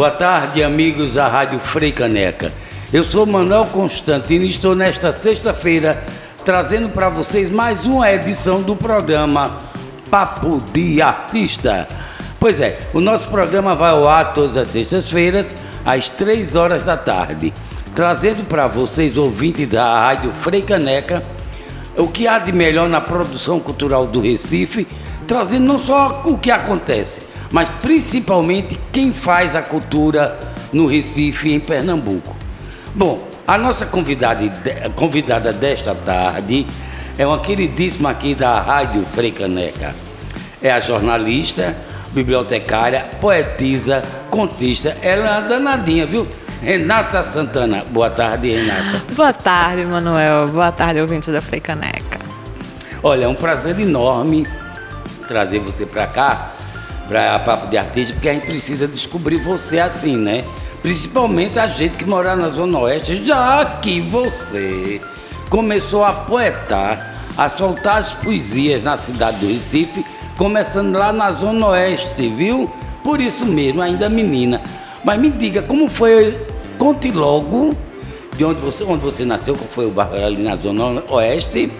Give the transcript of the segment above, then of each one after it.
Boa tarde, amigos da Rádio Frei Caneca. Eu sou Manuel Constantino e estou nesta sexta-feira trazendo para vocês mais uma edição do programa Papo de Artista. Pois é, o nosso programa vai ao ar todas as sextas-feiras, às três horas da tarde, trazendo para vocês, ouvintes da Rádio Frei Caneca, o que há de melhor na produção cultural do Recife, trazendo não só o que acontece, mas principalmente quem faz a cultura no Recife em Pernambuco. Bom, a nossa convidada, convidada desta tarde é uma queridíssima aqui da Rádio Freicaneca. É a jornalista, bibliotecária, poetisa, contista. Ela é uma danadinha, viu? Renata Santana. Boa tarde, Renata. Boa tarde, Manuel. Boa tarde, ouvintes da Freicaneca. Olha, é um prazer enorme trazer você para cá para Papo de Artista, porque a gente precisa descobrir você assim, né? Principalmente a gente que mora na Zona Oeste, já que você começou a poetar, a soltar as poesias na cidade do Recife, começando lá na Zona Oeste, viu? Por isso mesmo, ainda menina. Mas me diga, como foi, conte logo de onde você, onde você nasceu, qual foi o bairro ali na Zona Oeste.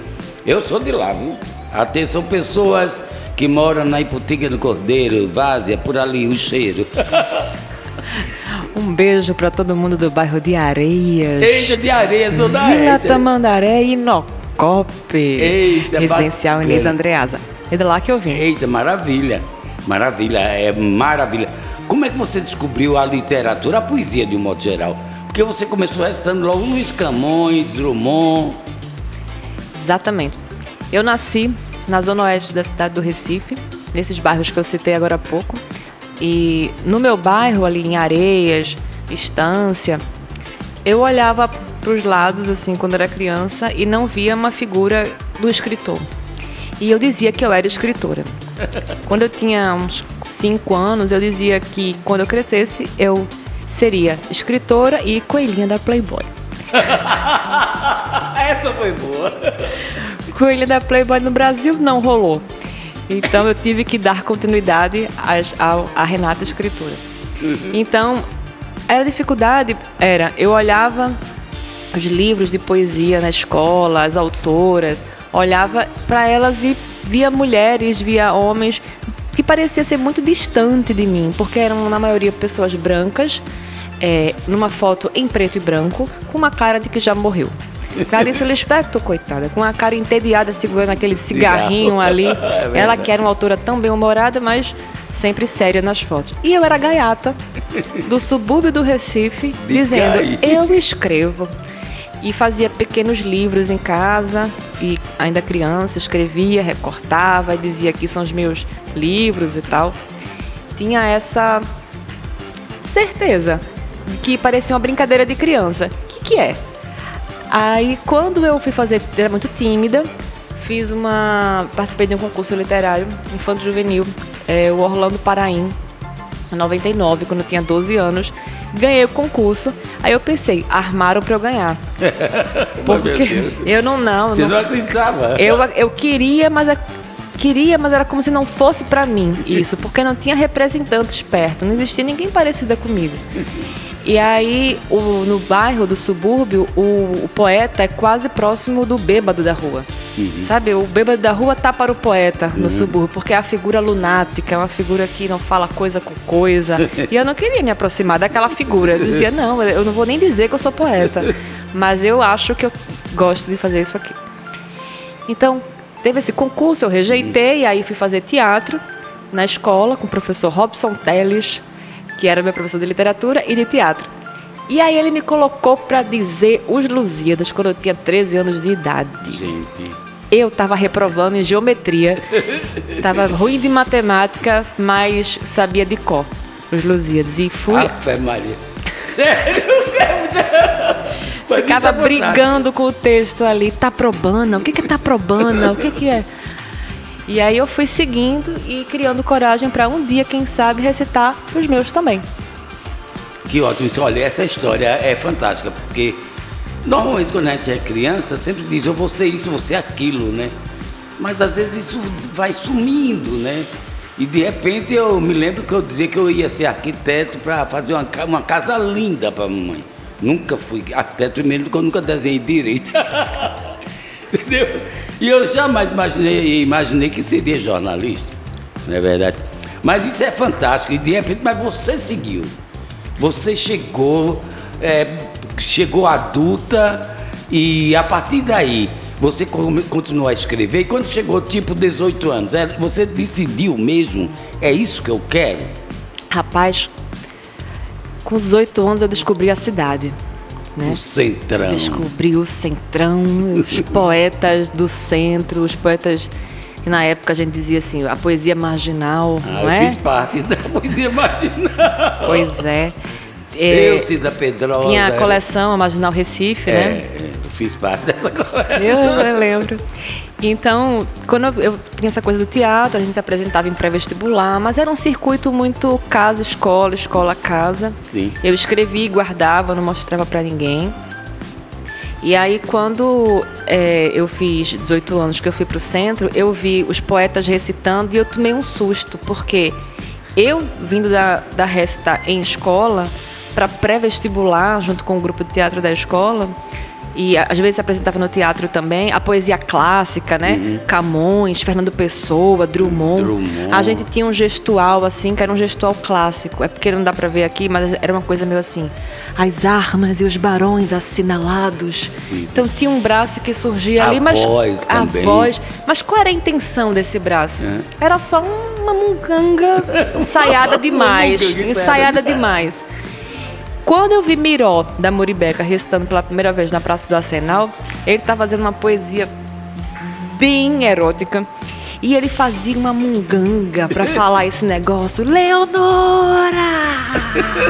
Eu sou de lá, viu? Atenção, pessoas que mora na Iputinga do Cordeiro, Várzea, por ali, o cheiro. Um beijo para todo mundo do bairro de Areias. Eita, de Areias, sou da Vila Tamandaré e Nocope. Eita, Residencial bacana. Inês Andreasa. É de lá que eu vim. Eita, maravilha. Maravilha, é maravilha. Como é que você descobriu a literatura, a poesia de um modo geral? Porque você começou restando logo Luiz Camões, Drummond. Exatamente. Eu nasci na zona oeste da cidade do Recife, nesses bairros que eu citei agora há pouco. E no meu bairro, ali em Areias, Estância, eu olhava para os lados, assim, quando era criança, e não via uma figura do escritor. E eu dizia que eu era escritora. Quando eu tinha uns 5 anos, eu dizia que quando eu crescesse, eu seria escritora e coelhinha da Playboy. Essa foi boa. Coelho da Playboy no Brasil não rolou. Então eu tive que dar continuidade à, Renata escritura. Uhum. Então, a dificuldade era, eu olhava os livros de poesia na escola, as autoras, olhava para elas e via mulheres, via homens que parecia ser muito distante de mim, porque eram na maioria pessoas brancas, é, numa foto em preto e branco, com uma cara de que já morreu. Clarice Lispector, coitada, com a cara entediada segurando aquele cigarrinho ali. É ela que era uma autora tão bem-humorada, mas sempre séria nas fotos. E eu era gaiata do subúrbio do Recife, De dizendo: Eu escrevo. E fazia pequenos livros em casa, e ainda criança, escrevia, recortava, e dizia que são os meus livros e tal. Tinha essa certeza que parecia uma brincadeira de criança. O que, que é? Aí quando eu fui fazer, era muito tímida, fiz uma. participei de um concurso literário infanto juvenil, é, o Orlando Paraim, em 99, quando eu tinha 12 anos. Ganhei o concurso. Aí eu pensei, armaram para eu ganhar. Porque eu não não. Você não, não acreditava? Eu, eu queria, mas a, queria, mas era como se não fosse para mim isso, porque não tinha representantes perto, não existia ninguém parecida comigo. E aí, o, no bairro do subúrbio, o, o, poeta é quase próximo do bêbado da rua. Uhum. Sabe? O bêbado da rua tá para o poeta no uhum. subúrbio, porque é a figura lunática, é uma figura que não fala coisa com coisa. e eu não queria me aproximar daquela figura. Eu dizia, não, eu não vou nem dizer que eu sou poeta. Mas eu acho que eu gosto de fazer isso aqui. Então, teve esse concurso, eu rejeitei, aí fui fazer teatro na escola com o professor Robson Teles que era meu professor de literatura e de teatro. E aí ele me colocou para dizer os Lusíadas quando eu tinha 13 anos de idade. Gente. Eu estava reprovando em geometria, estava ruim de matemática, mas sabia de cor os Lusíadas. E fui. Fé Maria. Sério? Ficava é brigando com o texto ali. Tá probando? O que que tá probando? O que que é? E aí eu fui seguindo e criando coragem para um dia, quem sabe, recitar os meus também. Que ótimo. Olha, essa história é fantástica, porque normalmente quando a gente é criança, sempre diz eu vou ser isso, vou ser aquilo, né? Mas às vezes isso vai sumindo, né? E de repente eu me lembro que eu dizia que eu ia ser arquiteto para fazer uma, uma casa linda para mamãe. Nunca fui arquiteto, primeiro porque eu nunca desenhei direito. Entendeu? E eu jamais imaginei, imaginei que seria jornalista, não é verdade? Mas isso é fantástico. E de repente, mas você seguiu. Você chegou, é, chegou adulta e a partir daí você continuou a escrever e quando chegou tipo 18 anos, é, você decidiu mesmo, é isso que eu quero? Rapaz, com 18 anos eu descobri a cidade. Né? O centrão. Descobri o centrão, os poetas do centro, os poetas que na época a gente dizia assim, a poesia marginal, ah, não eu é? fiz parte da poesia marginal. Pois é. é eu, Cida Pedrosa. Tinha a coleção a Marginal Recife, é, né? Fiz parte dessa coisa. Eu, eu lembro. Então, quando eu, eu, tinha essa coisa do teatro, a gente se apresentava em pré-vestibular, mas era um circuito muito casa-escola, escola-casa. Sim. Eu escrevi, guardava, não mostrava para ninguém. E aí, quando é, eu fiz 18 anos, que eu fui para o centro, eu vi os poetas recitando e eu tomei um susto, porque eu, vindo da, da recita em escola, para pré-vestibular, junto com o grupo de teatro da escola, e às vezes se apresentava no teatro também, a poesia clássica, né? Uhum. Camões, Fernando Pessoa, Drummond. Drummond. A gente tinha um gestual assim, que era um gestual clássico. É porque não dá para ver aqui, mas era uma coisa meio assim. As armas e os barões assinalados. Sim. Então tinha um braço que surgia a ali, mas voz a também. voz. Mas qual era a intenção desse braço? É. Era só uma munganga ensaiada demais, ensaiada demais. Quando eu vi Miró, da Muribeca, recitando pela primeira vez na Praça do Arsenal, ele estava fazendo uma poesia bem erótica. E ele fazia uma munganga para falar esse negócio. Leonora!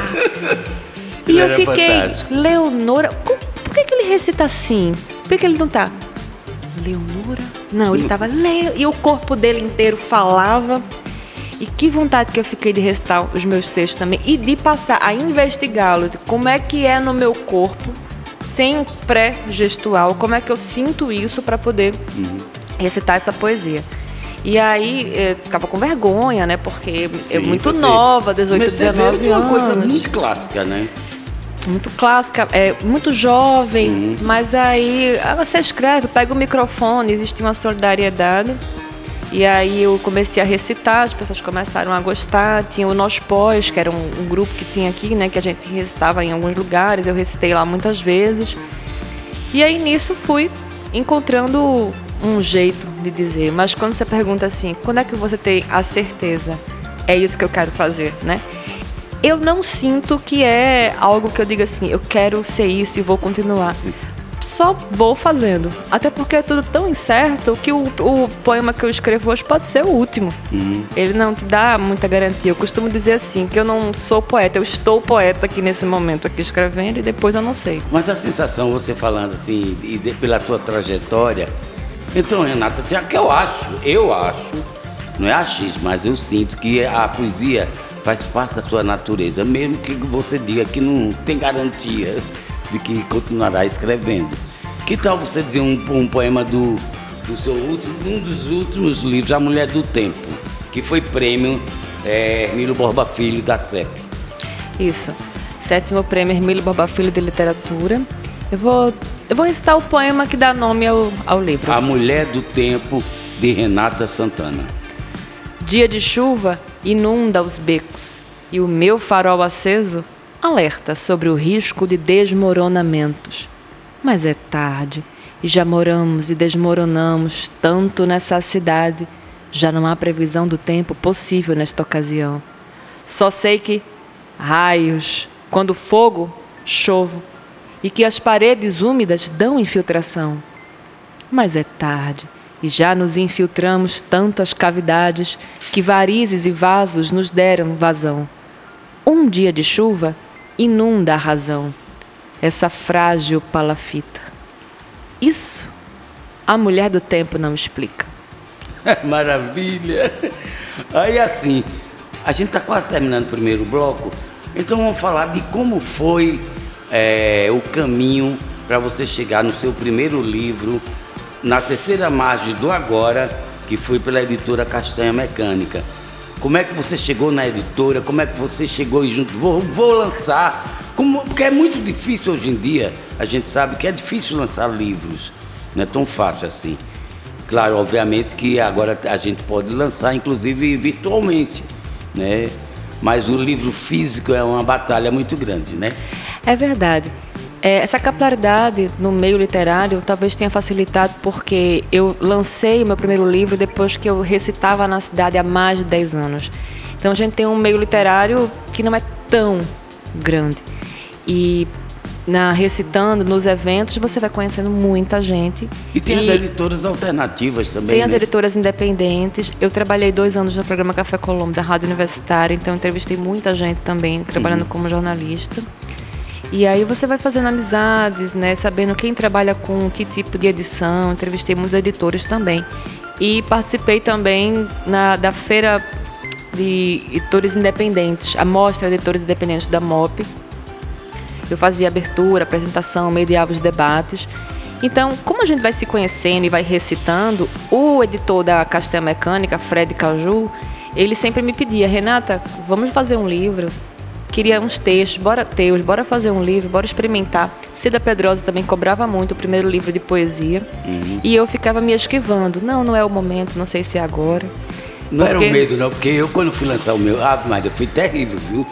e eu fiquei, fantástico. Leonora, por que, que ele recita assim? Por que, que ele não tá? Leonora? Não, ele tava. Le... E o corpo dele inteiro falava. E que vontade que eu fiquei de recitar os meus textos também e de passar a investigá-los, como é que é no meu corpo, sem pré-gestual, como é que eu sinto isso para poder uhum. recitar essa poesia. E aí eu ficava com vergonha, né? Porque Sim, eu muito nova, 18, mas 19 é anos. uma coisa muito clássica, né? Muito clássica, é muito jovem, uhum. mas aí você escreve, pega o microfone, existe uma solidariedade. E aí eu comecei a recitar, as pessoas começaram a gostar. Tinha o Nós Pós, que era um, um, grupo que tinha aqui, né? Que a gente recitava em alguns lugares. Eu recitei lá muitas vezes. E aí nisso fui encontrando um jeito de dizer. Mas quando você pergunta assim, quando é que você tem a certeza? É isso que eu quero fazer, né? Eu não sinto que é algo que eu diga assim, eu quero ser isso e vou continuar só vou fazendo. Até porque é tudo tão incerto que o, o poema que eu escrevo hoje pode ser o último. Uhum. Ele não te dá muita garantia. Eu costumo dizer assim, que eu não sou poeta, eu estou poeta aqui nesse momento, aqui escrevendo, e depois eu não sei. Mas a sensação, você falando assim, e de, pela sua trajetória, então, Renata, já que eu acho, eu acho, não é achismo, mas eu sinto que a poesia faz parte da sua natureza, mesmo que você diga que não tem garantia de que continuará escrevendo. Que tal você dizer um, um poema do, do seu último, um dos últimos livros, A Mulher do Tempo, que foi prêmio é, Hermílio Borba Filho da CEP? Isso. Sétimo prêmio Hermílio Borba Filho de Literatura. Eu vou, eu vou recitar o poema que dá nome ao, ao livro. A Mulher do Tempo, de Renata Santana. Dia de chuva inunda os becos e o meu farol aceso alerta sobre o risco de desmoronamentos. Mas é tarde e já moramos e desmoronamos tanto nessa cidade, já não há previsão do tempo possível nesta ocasião. Só sei que raios, quando fogo, chovo, e que as paredes úmidas dão infiltração. Mas é tarde e já nos infiltramos tanto as cavidades que varizes e vasos nos deram vazão. Um dia de chuva inunda a razão, essa frágil palafita. Isso a mulher do tempo não explica. Maravilha! Aí assim, a gente está quase terminando o primeiro bloco, então vamos falar de como foi é, o caminho para você chegar no seu primeiro livro, na terceira margem do Agora, que foi pela editora Castanha Mecânica. Como é que você chegou na editora? Como é que você chegou e junto? Vou, vou lançar. Como, porque é muito difícil hoje em dia. A gente sabe que é difícil lançar livros. Não é tão fácil assim. Claro, obviamente que agora a gente pode lançar, inclusive virtualmente, né? Mas o livro físico é uma batalha muito grande, né? É verdade. É, essa capilaridade no meio literário talvez tenha facilitado porque eu lancei o meu primeiro livro depois que eu recitava na cidade há mais de 10 anos. Então a gente tem um meio literário que não é tão grande. E na recitando nos eventos você vai conhecendo muita gente e tem e as editoras alternativas também tem né? as editoras independentes eu trabalhei dois anos no programa Café Colombo da rádio universitária então entrevistei muita gente também trabalhando uhum. como jornalista e aí você vai fazendo amizades, né? Sabendo quem trabalha com que tipo de edição. Entrevistei muitos editores também. E participei também na, da feira de editores independentes, a mostra de editores independentes da MOP. Eu fazia abertura, apresentação, mediava os debates. Então, como a gente vai se conhecendo e vai recitando, o editor da Castanha Mecânica, Fred Caju, ele sempre me pedia, Renata, vamos fazer um livro queria uns textos, bora teus, bora fazer um livro, bora experimentar. Cida Pedrosa também cobrava muito o primeiro livro de poesia. Uhum. E eu ficava me esquivando. Não, não é o momento, não sei se é agora. Não porque... era o medo, não, porque eu, quando fui lançar o meu. Ah, mas eu fui terrível, viu?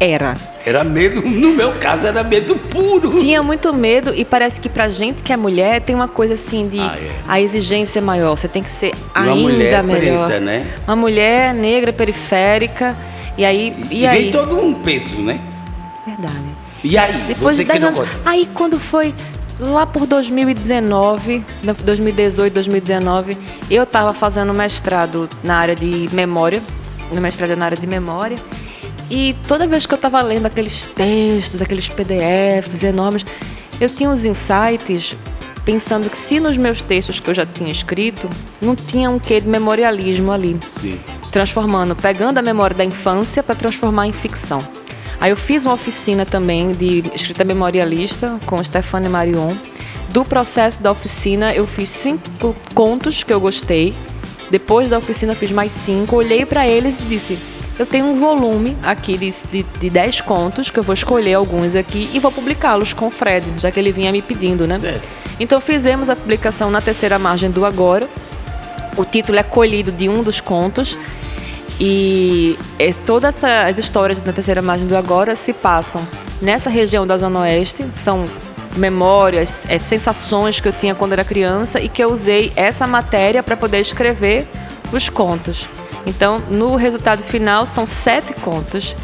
Era. Era medo, no meu caso, era medo puro. Tinha muito medo e parece que pra gente que é mulher tem uma coisa assim de ah, é. a exigência é maior. Você tem que ser uma ainda mulher melhor. Preta, né? Uma mulher negra periférica e aí. E, e aí? vem todo um peso, né? Verdade. E aí? Depois de 10 anos. Gosta? Aí quando foi lá por 2019, 2018, 2019, eu estava fazendo mestrado na área de memória, no mestrado na área de memória, e toda vez que eu estava lendo aqueles textos, aqueles PDFs enormes, eu tinha uns insights pensando que se nos meus textos que eu já tinha escrito, não tinha um quê de memorialismo ali. Sim transformando, pegando a memória da infância para transformar em ficção. Aí eu fiz uma oficina também de escrita memorialista com Stefane Marion. Do processo da oficina, eu fiz cinco contos que eu gostei. Depois da oficina, fiz mais cinco. Olhei para eles e disse: Eu tenho um volume aqui de, de, de dez contos, que eu vou escolher alguns aqui e vou publicá-los com o Fred, já que ele vinha me pedindo, né? Certo. Então fizemos a publicação na terceira margem do Agora. O título é colhido de um dos contos e é, todas essas histórias da terceira margem do agora se passam nessa região da Zona Oeste, são memórias, é, sensações que eu tinha quando era criança e que eu usei essa matéria para poder escrever os contos. Então, no resultado final, são sete contos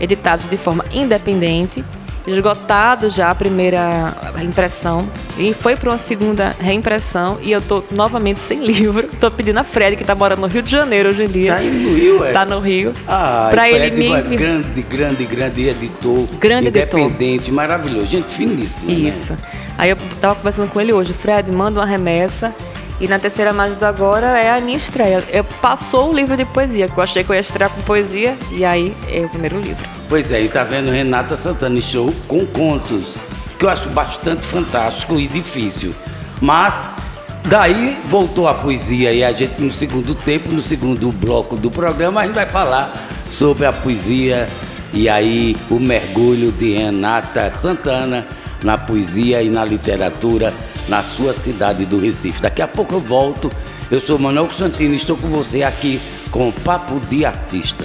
editados de forma independente esgotado já a primeira impressão e foi para uma segunda reimpressão e eu tô novamente sem livro. Tô pedindo a Fred que tá morando no Rio de Janeiro hoje em dia. Tá no Rio, é? Tá no Rio. Ah, para ele me grande, grande, grande editor, grande independente, editor. maravilhoso, gente finíssima. Né? Isso. Né? Aí eu tava conversando com ele hoje, Fred, manda uma remessa e na terceira margem do agora é a minha estreia. Eu passou o livro de poesia, que eu achei que eu ia estrear com poesia, e aí é o primeiro livro. Pois é, e tá vendo Renata Santana show com contos, que eu acho bastante fantástico e difícil. Mas daí voltou a poesia e a gente no segundo tempo, no segundo bloco do programa, a gente vai falar sobre a poesia e aí o mergulho de Renata Santana na poesia e na literatura na sua cidade do Recife. Daqui a pouco eu volto. Eu sou Manuel Constantino e estou com você aqui com o Papo de Artista.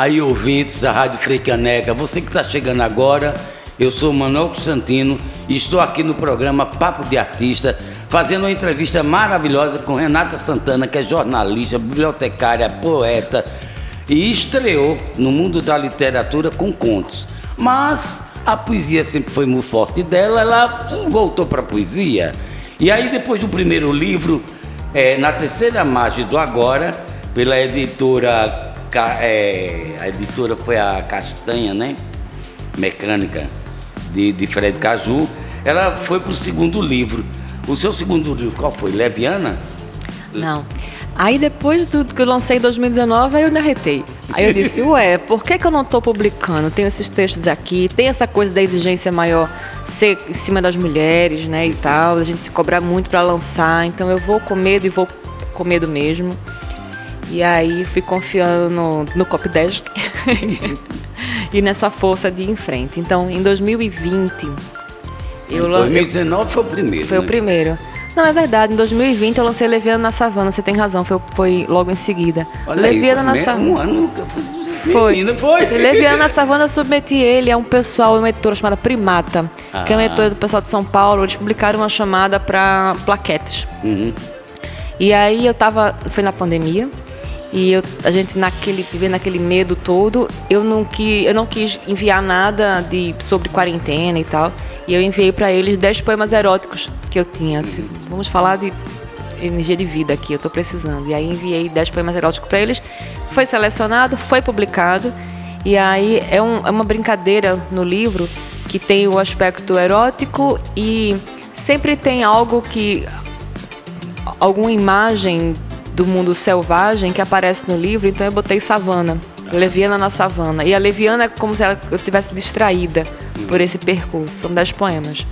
Aí, ouvintes da Rádio Freicaneca, você que está chegando agora, eu sou Manuel Constantino e estou aqui no programa Papo de Artista, fazendo uma entrevista maravilhosa com Renata Santana, que é jornalista, bibliotecária, poeta e estreou no mundo da literatura com contos. Mas a poesia sempre foi muito forte dela, ela voltou para a poesia. E aí, depois do primeiro livro, é, na terceira margem do Agora, pela editora, é, a editora foi a Castanha, né? Mecânica, de, de Fred Caju, ela foi para o segundo livro. O seu segundo livro qual foi? Leviana? Não. Aí depois do que eu lancei em 2019, aí eu me arretei. Aí eu disse, ué, por que, que eu não estou publicando? Tem esses textos aqui, tem essa coisa da exigência maior ser em cima das mulheres, né, e tal, a gente se cobrar muito para lançar, então eu vou com medo e vou com medo mesmo. E aí fui confiando no, no Copdesk e nessa força de ir em frente. Então, em 2020, eu 2019 foi o primeiro. Foi né? o primeiro. Não, é verdade. Em 2020 eu lancei Leviana na Savana, você tem razão, foi, foi logo em seguida. Olha Leviana aí, na Savana. Um ano foi. Menina, foi. Leviana na Savana eu submeti ele a um pessoal, uma editora chamada Primata, ah. que é uma editora do pessoal de São Paulo. Eles publicaram uma chamada para plaquetes. Uhum. E aí eu tava. Foi na pandemia. E eu, a gente naquele vivendo naquele medo todo, eu não quis, eu não quis enviar nada de sobre quarentena e tal. E eu enviei para eles 10 poemas eróticos que eu tinha. Vamos falar de energia de vida aqui, eu estou precisando. E aí enviei 10 poemas eróticos para eles. Foi selecionado, foi publicado. E aí é, um, é uma brincadeira no livro que tem o aspecto erótico e sempre tem algo que. alguma imagem do mundo selvagem que aparece no livro, então eu botei savana. Leviana na savana. E a Leviana é como se ela tivesse distraída por esse percurso. São dez poemas.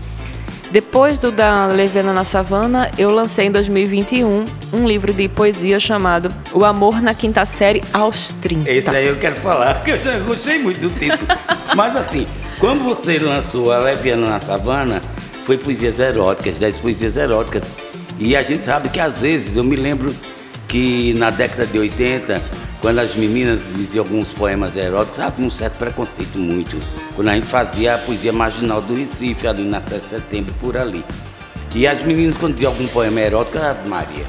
Depois do da Leviana na Savana, eu lancei em 2021 um livro de poesia chamado O Amor na Quinta Série aos 30. Esse aí eu quero falar, que eu já gostei muito do título. Mas assim, quando você lançou a Leviana na Savana, foi poesias eróticas, 10 poesias eróticas. E a gente sabe que às vezes, eu me lembro que na década de 80 quando as meninas diziam alguns poemas eróticos, havia um certo preconceito muito. Quando a gente fazia a poesia marginal do Recife, ali na 7 de setembro, por ali. E as meninas, quando diziam algum poema erótico, Ave Maria,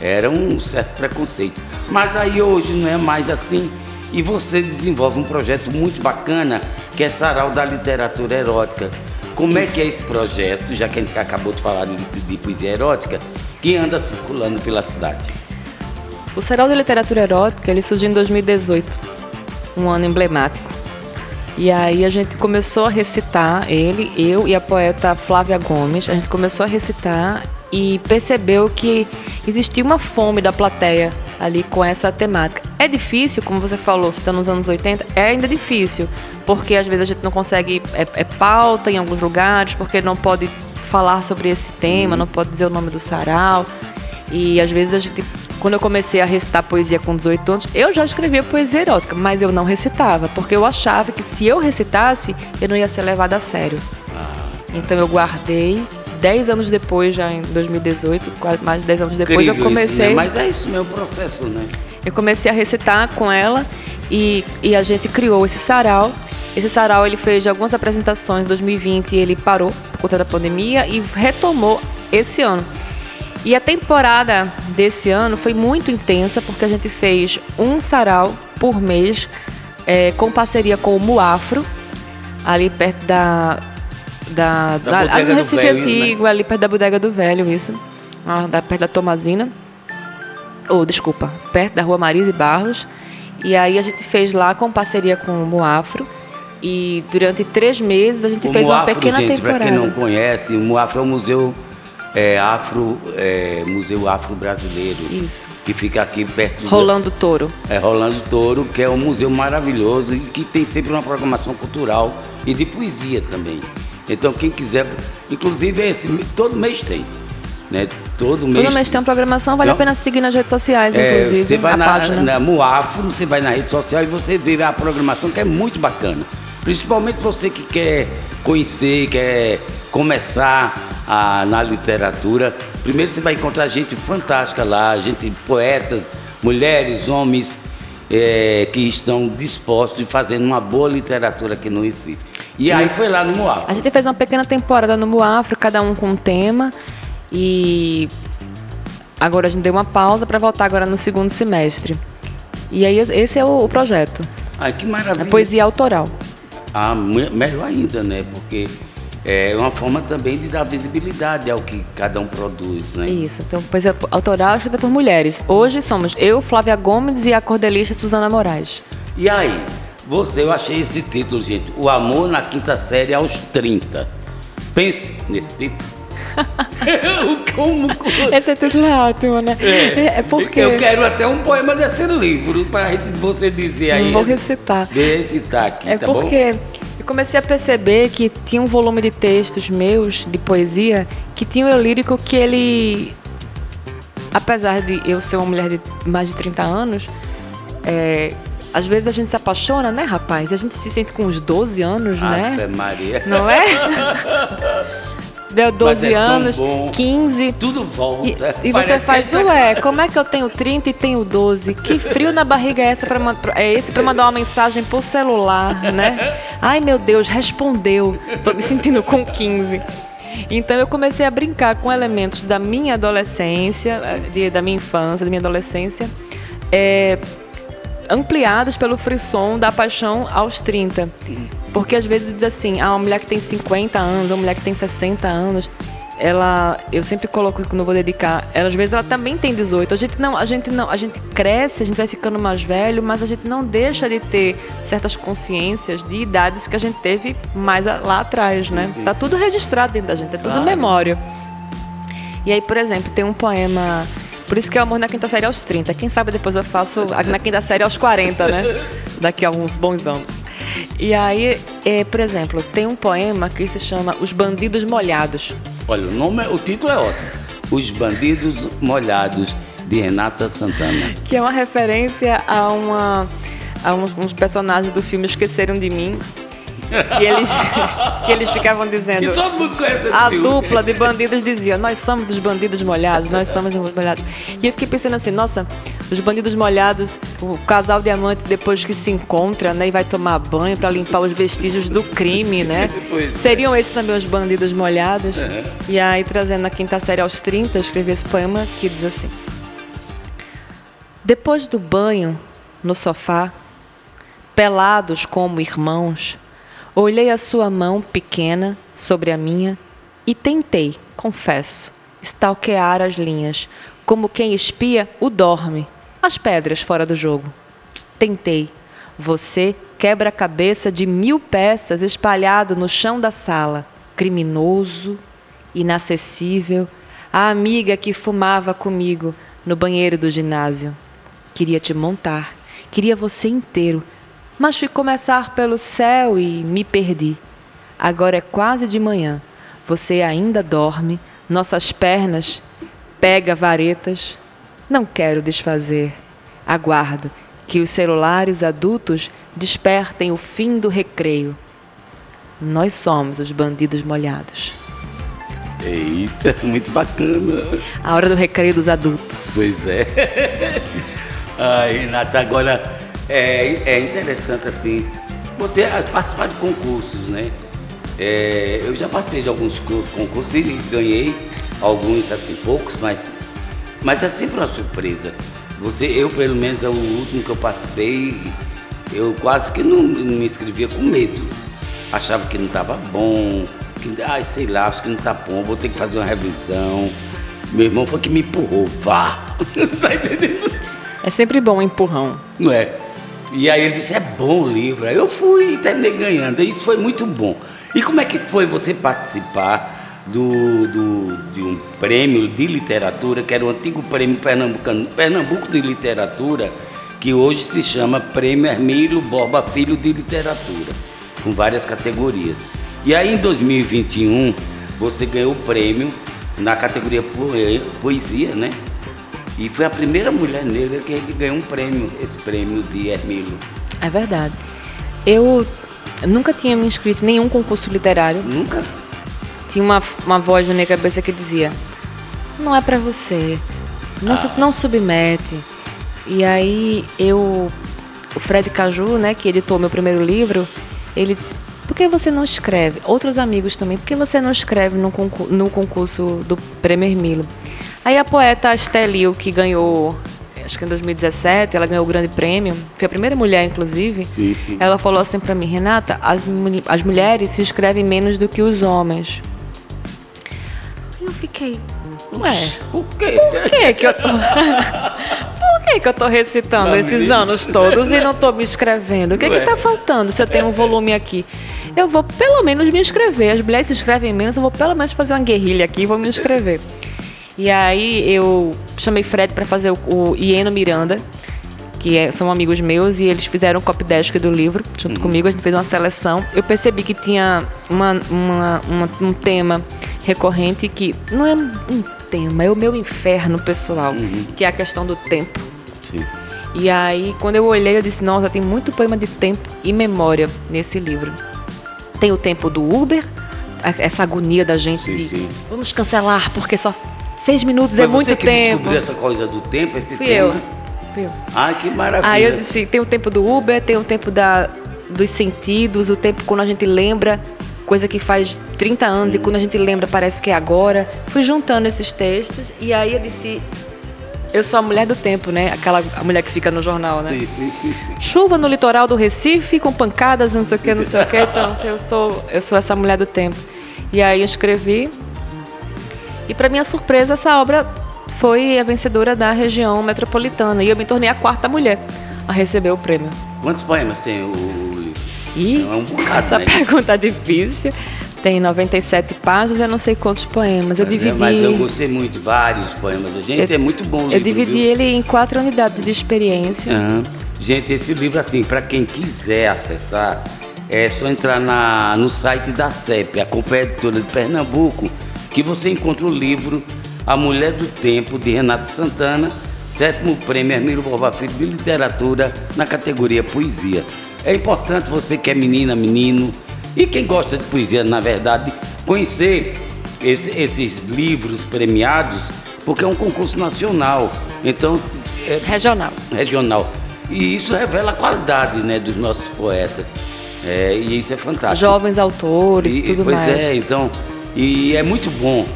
era um certo preconceito. Mas aí hoje não é mais assim. E você desenvolve um projeto muito bacana, que é Sarau da Literatura Erótica. Como Isso. é que é esse projeto, já que a gente acabou de falar de, de poesia erótica, que anda circulando pela cidade? O Sarau de Literatura Erótica ele surgiu em 2018, um ano emblemático. E aí a gente começou a recitar, ele, eu e a poeta Flávia Gomes, a gente começou a recitar e percebeu que existia uma fome da plateia ali com essa temática. É difícil, como você falou, se está nos anos 80, é ainda difícil, porque às vezes a gente não consegue, é, é pauta em alguns lugares, porque não pode falar sobre esse tema, não pode dizer o nome do sarau. E às vezes a gente quando eu comecei a recitar poesia com 18 anos, eu já escrevia poesia erótica, mas eu não recitava, porque eu achava que se eu recitasse, eu não ia ser levada a sério. Então eu guardei. Dez anos depois, já em 2018, mais de dez anos depois, Incrível eu comecei. Isso, né? Mas é isso o processo, né? Eu comecei a recitar com ela e, e a gente criou esse sarau. Esse sarau ele fez algumas apresentações em 2020 e ele parou por conta da pandemia e retomou esse ano. E a temporada desse ano foi muito intensa porque a gente fez um sarau por mês é, com parceria com o Muafro, ali perto da. Da, da, da ali no Recife velho? Antigo, né? ali perto da Bodega do Velho, isso. Ah, da, perto da Tomazina. Ou, oh, desculpa, perto da Rua Marise Barros. E aí a gente fez lá com parceria com o Muafro. E durante três meses a gente o fez Muafro, uma pequena gente, temporada. Para quem não conhece, o Muafro é um museu é, Afro, é, Museu Afro Brasileiro. Isso. Que fica aqui perto Rolando Touro. É, Rolando Touro, que é um museu maravilhoso e que tem sempre uma programação cultural e de poesia também. Então quem quiser, inclusive esse, todo mês tem. Né? Todo mês. Todo mês tem uma programação, vale então, a pena seguir nas redes sociais, é, inclusive. Você vai na, página. na Muafro, você vai na rede social e você vê a programação que é muito bacana. Principalmente você que quer conhecer, quer começar a, na literatura. Primeiro você vai encontrar gente fantástica lá, gente, poetas, mulheres, homens é, que estão dispostos de fazer uma boa literatura aqui no Recife. E Isso. aí foi lá no Moafro. A gente fez uma pequena temporada no Moafro, cada um com um tema. E agora a gente deu uma pausa para voltar agora no segundo semestre. E aí esse é o, o projeto. Ai, que maravilha. A poesia autoral. Ah, me- melhor ainda, né? Porque é uma forma também de dar visibilidade ao que cada um produz, né? Isso, então poesia autoral escrita por mulheres. Hoje somos eu, Flávia Gomes e a cordelista Suzana Moraes. E aí, você, eu achei esse título, gente, O Amor na Quinta Série aos 30. Pense nesse título. Como? Esse título é ótimo, né? É, porque... Eu quero até um poema desse livro para você dizer aí. Vou recitar. Vou recitar aqui, É tá bom? porque eu comecei a perceber que tinha um volume de textos meus, de poesia, que tinha um eu lírico que ele. Apesar de eu ser uma mulher de mais de 30 anos, é, às vezes a gente se apaixona, né, rapaz? A gente se sente com uns 12 anos, né? Ave Maria. Não é? Deu 12 é anos, bom. 15. Tudo E, volta. e Parece você faz, é- ué, como é que eu tenho 30 e tenho 12? Que frio na barriga é, essa pra, é esse pra mandar uma mensagem por celular, né? Ai, meu Deus, respondeu. Tô me sentindo com 15. Então eu comecei a brincar com elementos da minha adolescência, de- da minha infância, da minha adolescência, é, ampliados pelo frisson da paixão aos 30. Porque às vezes diz assim, ah, uma mulher que tem 50 anos, uma mulher que tem 60 anos, ela, eu sempre coloco quando eu vou dedicar, ela, às vezes ela também tem 18. A gente não, a gente não, a gente cresce, a gente vai ficando mais velho, mas a gente não deixa de ter certas consciências de idades que a gente teve mais lá atrás, né? sim, tá sim. tudo registrado dentro da gente, é tudo Claro. memória. E aí, por exemplo, tem um poema. Por isso que é o amor na quinta série aos 30. Quem sabe depois eu faço na quinta série aos 40, né? Daqui a uns bons anos. E aí, é, por exemplo, tem um poema que se chama Os Bandidos Molhados. Olha, o, nome, é- o título é ótimo. Os Bandidos Molhados, de Renata Santana. Que é uma referência a, uma, a uns, uns personagens do filme Esqueceram de Mim. Que eles, que eles ficavam dizendo. E todo mundo conhece esse A filme. dupla de bandidos dizia: Nós somos dos bandidos molhados, nós somos dos molhados. E eu fiquei pensando assim: Nossa, os bandidos molhados, o casal diamante depois que se encontra, né, e vai tomar banho para limpar os vestígios do crime, né? Pois é. Seriam esses também os bandidos molhados? E aí, trazendo a quinta série aos 30, eu escrevi esse poema que diz assim: Depois do banho, no sofá, pelados como irmãos, olhei a sua mão pequena sobre a minha e tentei, confesso, stalkear as linhas, como quem espia o dorme, as pedras fora do jogo. Tentei. Você quebra a cabeça de mil peças espalhado no chão da sala, criminoso, inacessível, a amiga que fumava comigo no banheiro do ginásio. Queria te montar, queria você inteiro, mas fui começar pelo céu e me perdi. Agora é quase de manhã. Você ainda dorme, nossas pernas pega varetas. Não quero desfazer. Aguardo que os celulares adultos despertem o fim do recreio. Nós somos os bandidos molhados. Eita, muito bacana. A hora do recreio dos adultos. Pois é. Ai, Renata, agora é, é interessante assim, você participar de concursos, né? É, eu já participei de alguns co- concursos e ganhei alguns, assim, poucos, mas, mas é sempre uma surpresa. Você, eu pelo menos, é o último que eu participei, eu quase que não, não me inscrevia com medo. Achava que não estava bom, que, ai, sei lá, acho que não está bom, vou ter que fazer uma revisão. Meu irmão foi que me empurrou, vá. tá entendendo? É sempre bom um empurrão. Não é? E aí ele disse, é bom o livro. Aí eu fui e terminei ganhando. Isso foi muito bom. E como é que foi você participar do, do- de um prêmio de literatura, que era o antigo prêmio Pernambucano, Pernambuco de Literatura, que hoje se chama Prêmio Hermílio Borba Filho de Literatura, com várias categorias. E aí em 2021 você ganhou o prêmio na categoria poe- poesia, né? E foi a primeira mulher negra que ele ganhou um prêmio, esse prêmio de Hermílio. É verdade. Eu nunca tinha me inscrito em nenhum concurso literário. Nunca? Tinha uma, uma voz na minha cabeça que dizia: Não é pra você. Não, se, não submete. E aí eu. O Fred Caju, né, que editou meu primeiro livro, ele disse: Por que você não escreve? Outros amigos também, por que você não escreve no, concur no concurso do Prêmio Hermilo? Aí a poeta Estelio, que ganhou. acho que em 2017, ela ganhou o grande prêmio, foi a primeira mulher, inclusive. Sim, sim. Ela falou assim para mim, Renata, as, as mulheres se inscrevem menos do que os homens. E eu fiquei, ué, Por quê? por que que eu tô... por que que eu tô recitando Não, esses anos todos e não tô me inscrevendo? O que que Ué. tá faltando se eu tenho um volume aqui? Eu vou pelo menos me inscrever. As mulheres se inscrevem menos, eu vou pelo menos fazer uma guerrilha aqui e vou me inscrever. E aí eu chamei Fred para fazer o, o Ieno Miranda, que é- são amigos meus, e eles fizeram o copy desk do livro junto comigo. A gente fez uma seleção. Eu percebi que tinha uma, uma- uma- um tema recorrente que não é um tema, é o meu inferno pessoal, que é a questão do tempo. Sim. E aí, quando eu olhei, eu disse: Nossa, tem muito poema de tempo e memória nesse livro. Tem o tempo do Uber, essa agonia da gente Sim, de sim. vamos cancelar porque só seis minutos Foi é você muito que tempo. descobriu essa coisa do tempo, esse Fui tema? eu. Fui eu. Ai, que maravilha. Aí eu disse, tem o tempo do Uber, tem o tempo da, dos sentidos, o tempo quando a gente lembra, coisa que faz 30 anos e Hum. quando a gente lembra parece que é agora. Fui juntando esses textos e aí eu disse, eu sou a mulher do tempo, né? Aquela a mulher que fica no jornal, né? Sim, sim, sim. Chuva no litoral do Recife com pancadas, não sei o que, não sei o que. Então, eu, estou, eu sou essa mulher do tempo. E aí eu escrevi. E para minha surpresa, essa obra foi a vencedora da região metropolitana. E eu me tornei a quarta mulher a receber o prêmio. Quantos poemas tem o livro? E É um bocado, essa né? pergunta é difícil. Tem 97 páginas, eu não sei quantos poemas. Eu é, dividi. Mas eu gostei muito de vários poemas. Gente, Eu- é muito bom o livro, Eu dividi viu? ele em quatro unidades de experiência. Aham. Gente, esse livro, assim, para quem quiser acessar, é só entrar na, no site da CEP, a Companhia Editora de Pernambuco, que você encontra o livro A Mulher do Tempo, de Renato Santana, sétimo prêmio Hermílio Borba Filho de Literatura, na categoria Poesia. É importante você que é menina, menino, e quem gosta de poesia, na verdade, conhecer esse- esses livros premiados, porque é um concurso nacional. Então, é, Regional. regional. E isso revela a qualidade né, dos nossos poetas. É, e isso é fantástico. Jovens autores e, tudo pois mais. é, então. E é muito bom.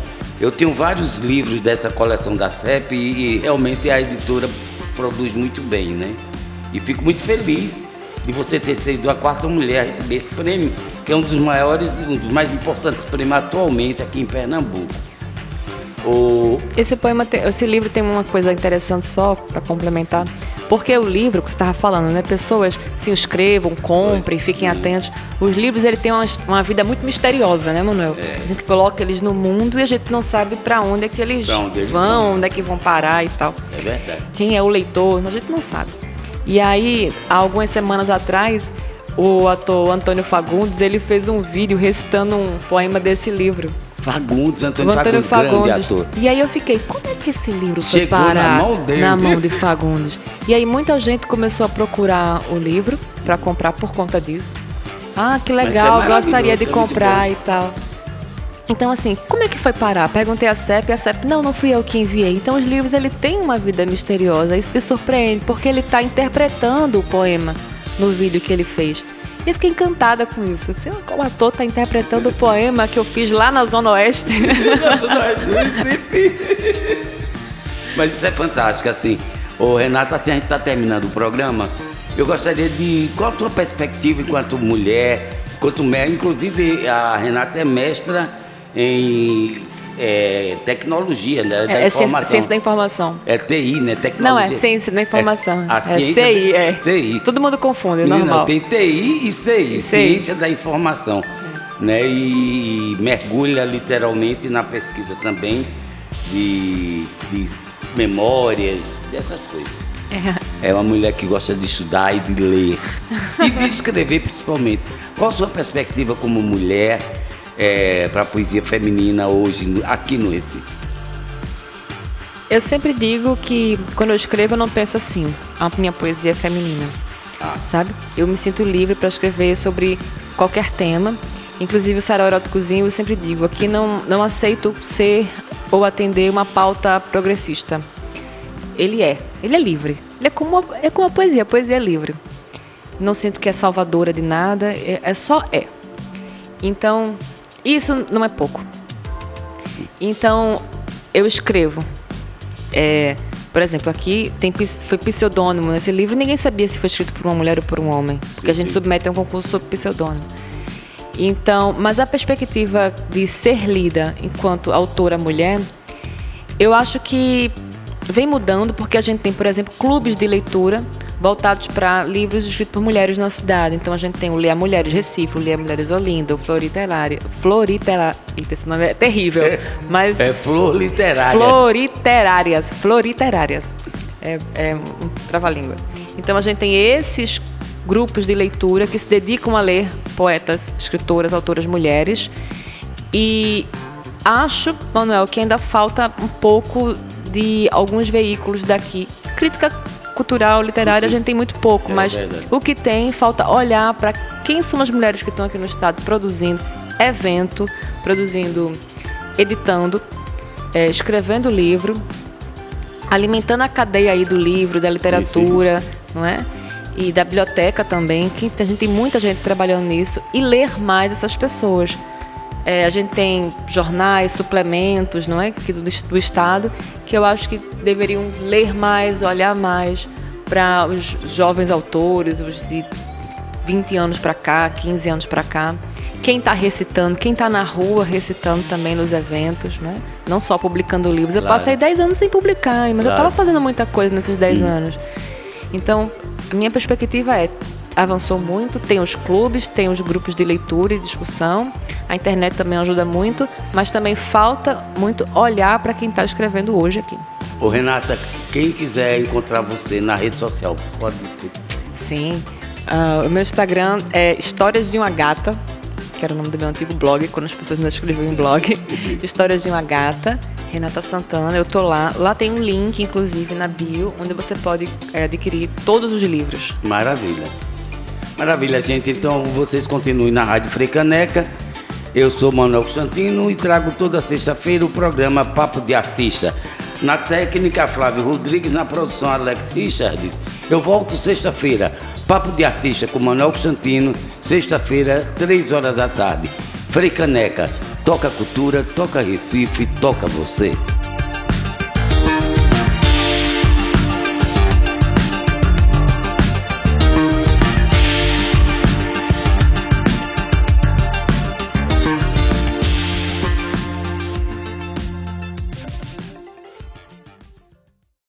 Eu tenho vários livros dessa coleção da CEP e, e realmente a editora produz muito bem, né? E fico muito feliz de você ter sido a quarta mulher a receber esse prêmio, que é um dos maiores, um dos mais importantes prêmios atualmente aqui em Pernambuco. O, Esse poema, tem- esse livro tem uma coisa interessante só para complementar, porque o livro que você estava falando, né? Pessoas se inscrevam, comprem, fiquem atentos. Os livros ele tem uma, uma vida muito misteriosa, né, Manuel? É. A gente coloca eles no mundo e a gente não sabe para onde é que eles, onde eles vão, vão. onde é que vão parar e tal. é verdade. Quem é o leitor, a gente não sabe. E aí, há algumas semanas atrás, o ator Antônio Fagundes, ele fez um vídeo recitando um poema desse livro. Fagundes, Antônio, Antônio Fagundes, grande Fagundes. ator. E aí eu fiquei, como é que esse livro foi Chegou na parar mão dele. na mão de Fagundes? E aí muita gente começou a procurar o livro para comprar por conta disso. Ah, que Mas legal, é gostaria de é comprar bom. e tal. Então, assim, como é que foi parar? Perguntei a CEP e a CEP, não, não fui eu que enviei. Então, os livros, ele tem uma vida misteriosa. Isso te surpreende, porque ele está interpretando o poema no vídeo que ele fez. E eu fiquei encantada com isso. Assim, o ator está interpretando o poema que eu fiz lá na Zona Oeste. Nossa, nós do Recife. Mas isso é fantástico, assim. Ô, Renata, assim, a gente está terminando o programa. Eu gostaria de. Qual a tua perspectiva enquanto mulher, enquanto mulher? Inclusive, a Renata é mestra em é, tecnologia, né? Da É, é ciência, da informação. É TI, né? Não, Tecnologia. é ciência da informação. É, a É ciência CI, da- é. CI. Todo mundo confunde, é normal. Tem TI e CI, CI. Ciência da Informação. Né? E mergulha literalmente na pesquisa também de, de memórias, essas coisas. É. É uma mulher que gosta de estudar e de ler. E de escrever principalmente. Qual a sua perspectiva como mulher para a poesia feminina hoje, aqui no Recife? Eu sempre digo que quando eu escrevo eu não penso assim, a minha poesia é feminina, Ah. sabe? Eu me sinto livre para escrever sobre qualquer tema. Inclusive o Sarau Eróticozinho eu sempre digo, aqui não, não aceito ser ou atender uma pauta progressista. Ele é, ele é livre. Ele é como, a- é como a poesia, a poesia é livre. Não sinto que é salvadora de nada, é, é só é. Então, isso não é pouco. Então, eu escrevo é, Por exemplo, aqui tem, foi pseudônimo nesse livro, ninguém sabia se foi escrito por uma mulher ou por um homem, porque a gente sim. submete a um concurso sobre pseudônimo. Então, mas a perspectiva de ser lida enquanto autora mulher, eu acho que vem mudando porque a gente tem, por exemplo, clubes de leitura voltados para livros escritos por mulheres na cidade. Então a gente tem o Leia Mulheres Recife, o Leia Mulheres Olinda, o Floriterária. Floriterária. Esse nome é terrível. É, mas. É Flor Literária. Floriterárias. Floriterárias. É, é um trava-língua. Então a gente tem esses grupos de leitura que se dedicam a ler poetas, escritoras, autoras mulheres. E acho, Manuel, que ainda falta um pouco de alguns veículos daqui. Crítica cultural, literária, a gente tem muito pouco, é mas verdade. o que tem, falta olhar para quem são as mulheres que estão aqui no estado produzindo evento, produzindo, editando, é, escrevendo livro, alimentando a cadeia aí do livro, da literatura, sim, sim. não é? E da biblioteca também, que a gente tem muita gente trabalhando nisso, e ler mais essas pessoas. É, a gente tem jornais, suplementos, não é, do, do estado, que eu acho que deveriam ler mais, olhar mais para os jovens autores, os de 20 anos para cá, 15 anos para cá. Quem está recitando, quem está na rua recitando também nos eventos, né? não só publicando livros. Claro. Eu passei 10 anos sem publicar, mas claro. eu estava fazendo muita coisa nesses 10 hum. anos. Então, a minha perspectiva é avançou muito, tem os clubes, tem os grupos de leitura e discussão. A internet também ajuda muito, mas também falta muito olhar para quem está escrevendo hoje aqui. Ô Renata, quem quiser encontrar você na rede social, pode. Sim. Uh, o meu Instagram é Histórias de uma Gata, que era o nome do meu antigo blog, quando as pessoas ainda escreviam em blog. Histórias de uma Gata. Renata Santana, eu tô lá. Lá tem um link, inclusive, na bio, onde você pode é, adquirir todos os livros. Maravilha. Maravilha, gente. Então vocês continuem na Rádio Frecaneca. Eu sou Manuel Constantino e trago toda sexta-feira o programa Papo de Artista. Na técnica, Flávio Rodrigues, na produção, Alex Richards. Eu volto sexta-feira. Papo de Artista com Manuel Constantino, sexta-feira, três horas da tarde. Frecaneca, toca cultura, toca Recife, toca você.